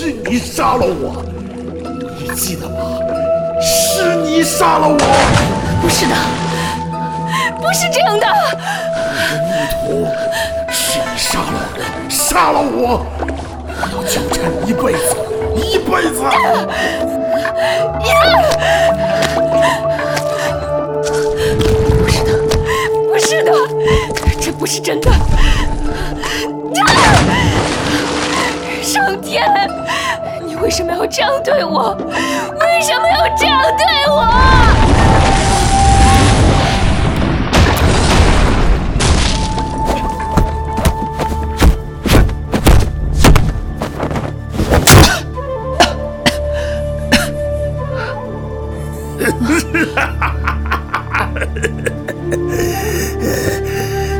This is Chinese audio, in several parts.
是你杀了我，你记得吗？是你杀了我！不是的，不是这样的。你的逆徒，是你杀了我，杀了我！我要纠缠你一辈子，一辈子！不是的，不是的，这不是真的！为什么要这样对我？为什么要这样对我？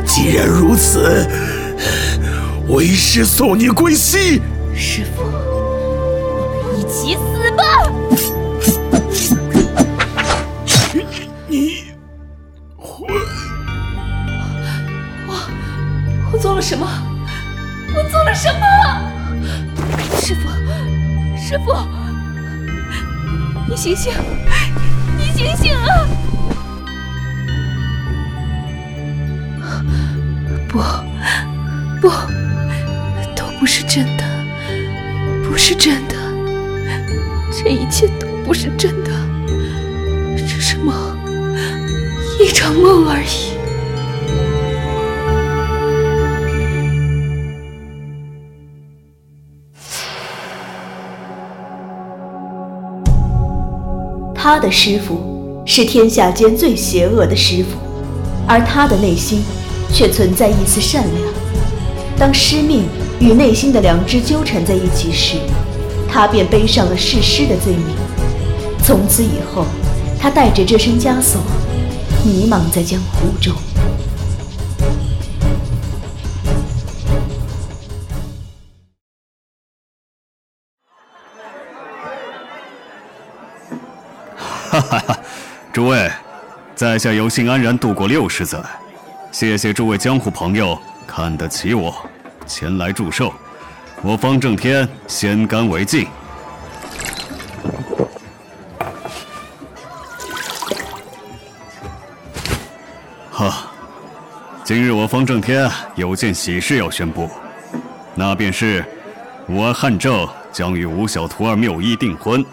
既然如此，为师送你归西。师傅，起死吧！你我我我做了什么？我做了什么？师傅，师傅，你醒醒，你醒醒啊！不，不，都不是真的，不是真的，这一切都不是真的，只是梦，一场梦而已。他的师傅是天下间最邪恶的师傅，而他的内心却存在一丝善良。当师命与内心的良知纠缠在一起时，他便背上了弑师的罪名。从此以后，他带着这身枷锁，迷茫在江湖中。哈哈哈！诸位，在下有幸安然度过六十载，谢谢诸位江湖朋友看得起我，前来祝寿。我方正天先干为敬。哈，今日我方正天有件喜事要宣布，那便是我汉正将与吴小徒儿谬一订婚。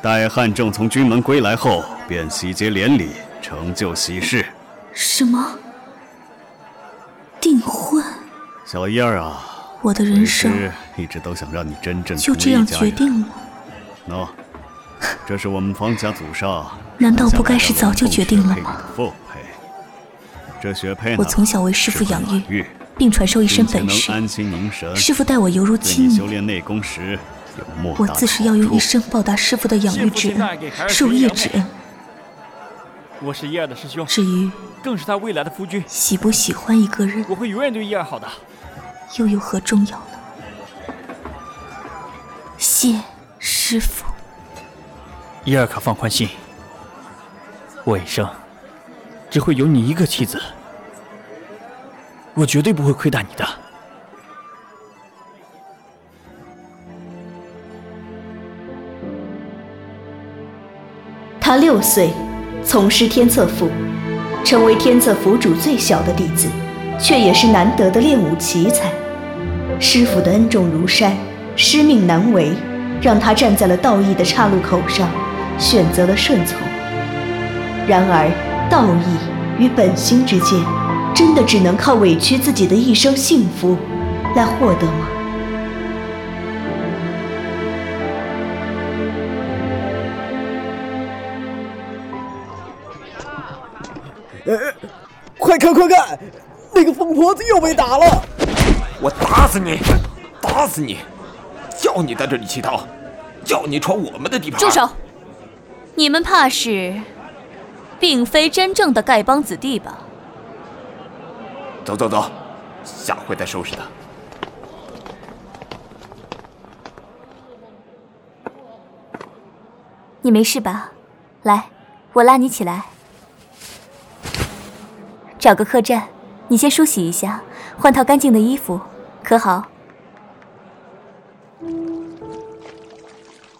待汉正从军门归来后，便喜结连理，成就喜事。什么？订婚？小燕儿啊，我的人生一直都想让你真正就这样决定了？喏，这是我们方家祖上难道不该是早就决定了吗？父配，这雪配我从小为师傅养育，并传授一身本事。安心凝神。师傅待我犹如亲女，炼内功时有莫大我自是要用一生报答师傅的养育之恩、授业之恩。我是叶儿的师兄，至于更是他未来的夫君，喜不喜欢一个人，我会永远对叶儿好的。又有何重要呢？谢师傅。伊尔卡放宽心，我一生只会有你一个妻子，我绝对不会亏待你的。他六岁从师天策府，成为天策府主最小的弟子，却也是难得的练武奇才。师傅的恩重如山，师命难违，让他站在了道义的岔路口上，选择了顺从。然而，道义与本心之间，真的只能靠委屈自己的一生幸福来获得吗？疯婆子又被打了！我打死你，打死你！叫你在这里乞讨，叫你闯我们的地盘！住手！你们怕是，并非真正的丐帮子弟吧？走走走，下回再收拾他。你没事吧？来，我拉你起来。找个客栈，你先梳洗一下，换套干净的衣服，可好？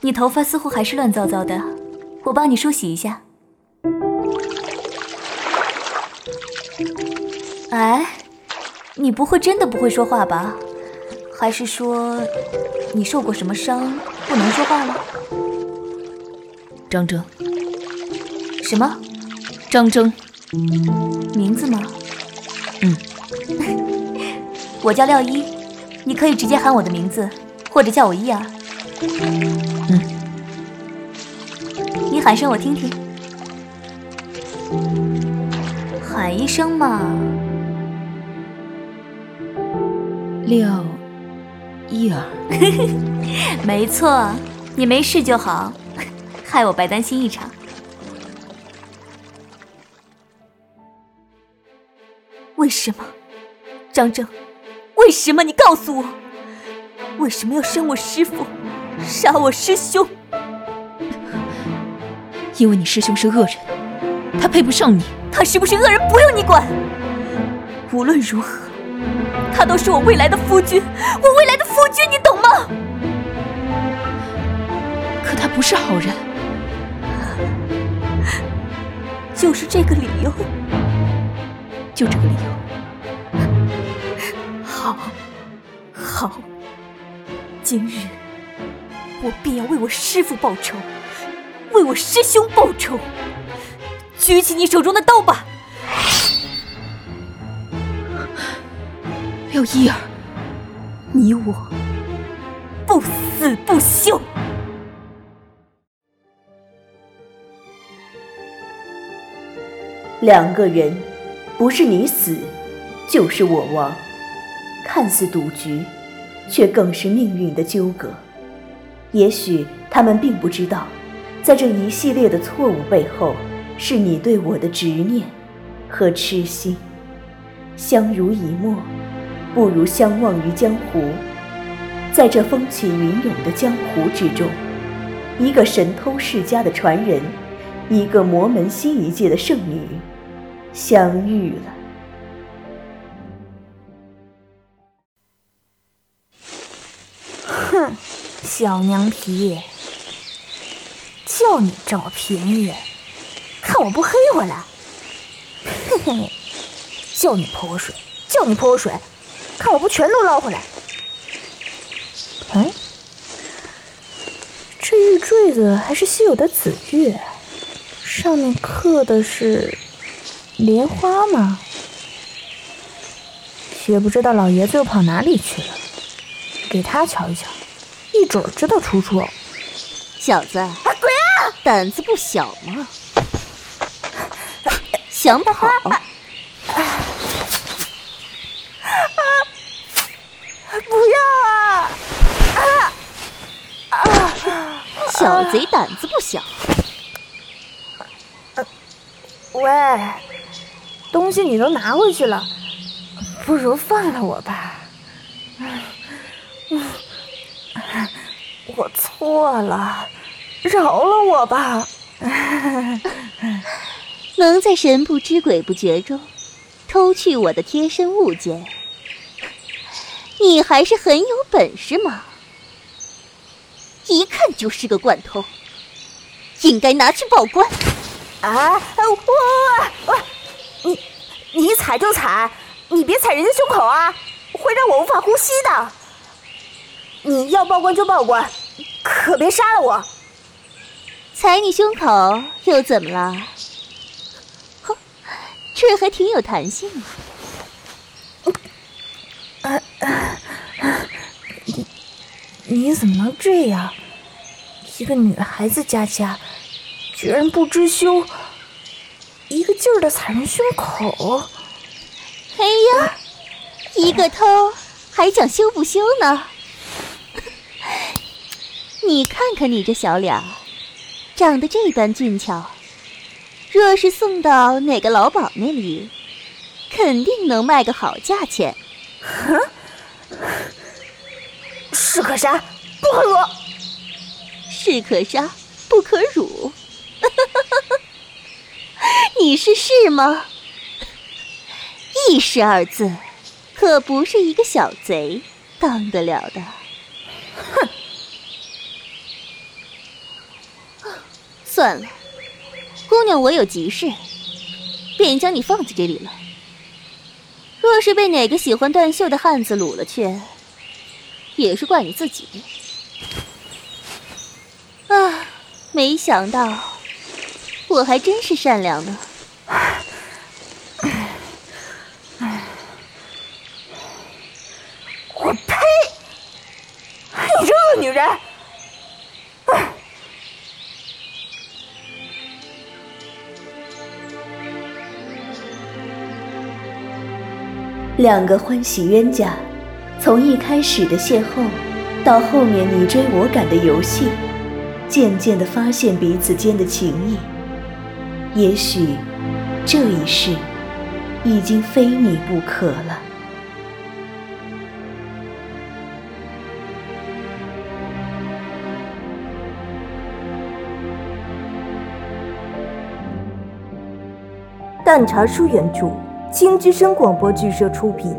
你头发似乎还是乱糟糟的，我帮你梳洗一下。哎，你不会真的不会说话吧？还是说你受过什么伤，不能说话了？张征，什么？张征，名字吗？嗯，我叫廖一，你可以直接喊我的名字，或者叫我一儿。嗯，你喊声我听听，喊一声嘛。廖一儿，没错，你没事就好，害我白担心一场。什么，张正？为什么？你告诉我，为什么要生我师父，杀我师兄？因为你师兄是恶人，他配不上你。他是不是恶人，不用你管。无论如何，他都是我未来的夫君，我未来的夫君，你懂吗？可他不是好人，就是这个理由。就这个理由，好，好，今日我便要为我师父报仇，为我师兄报仇。举起你手中的刀吧，廖一儿，你我不死不休。两个人。不是你死，就是我亡。看似赌局，却更是命运的纠葛。也许他们并不知道，在这一系列的错误背后，是你对我的执念和痴心。相濡以沫，不如相忘于江湖。在这风起云涌的江湖之中，一个神偷世家的传人，一个魔门新一届的圣女。相遇了。哼，小娘皮，叫你占我便宜，看我不黑回来！嘿嘿，叫你泼我水，叫你泼我水，看我不全都捞回来！嗯，这玉坠子还是稀有的紫玉，上面刻的是。莲花吗？也不知道老爷子又跑哪里去了，给他瞧一瞧，一准知道出处。小子，鬼啊！胆子不小嘛，想跑？不要啊！啊啊！小贼胆子不小。喂。东西你都拿回去了，不如放了我吧。我错了，饶了我吧。能在神不知鬼不觉中偷去我的贴身物件，你还是很有本事嘛！一看就是个惯偷，应该拿去报官。啊！我我。你，你踩就踩，你别踩人家胸口啊，会让我无法呼吸的。你要报官就报官，可别杀了我。踩你胸口又怎么了？哼，这还挺有弹性啊。你你怎么能这样？一个女孩子家家，居然不知羞。一个劲儿的踩人胸口，哎呀，一个偷还讲羞不羞呢？你看看你这小脸，长得这般俊俏，若是送到哪个老鸨那里，肯定能卖个好价钱。哼，士可杀不可辱，士可杀不可辱。你是是吗？义士二字，可不是一个小贼当得了的。哼！算了，姑娘，我有急事，便将你放在这里了。若是被哪个喜欢断袖的汉子掳了去，也是怪你自己。啊，没想到我还真是善良呢。我呸！你这恶人！两个欢喜冤家，从一开始的邂逅，到后面你追我赶的游戏，渐渐的发现彼此间的情谊。也许这一世已经非你不可了。淡茶书原著。青之声广播剧社出品，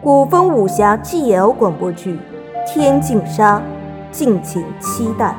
古风武侠 GL 广播剧《天净沙》，敬请期待。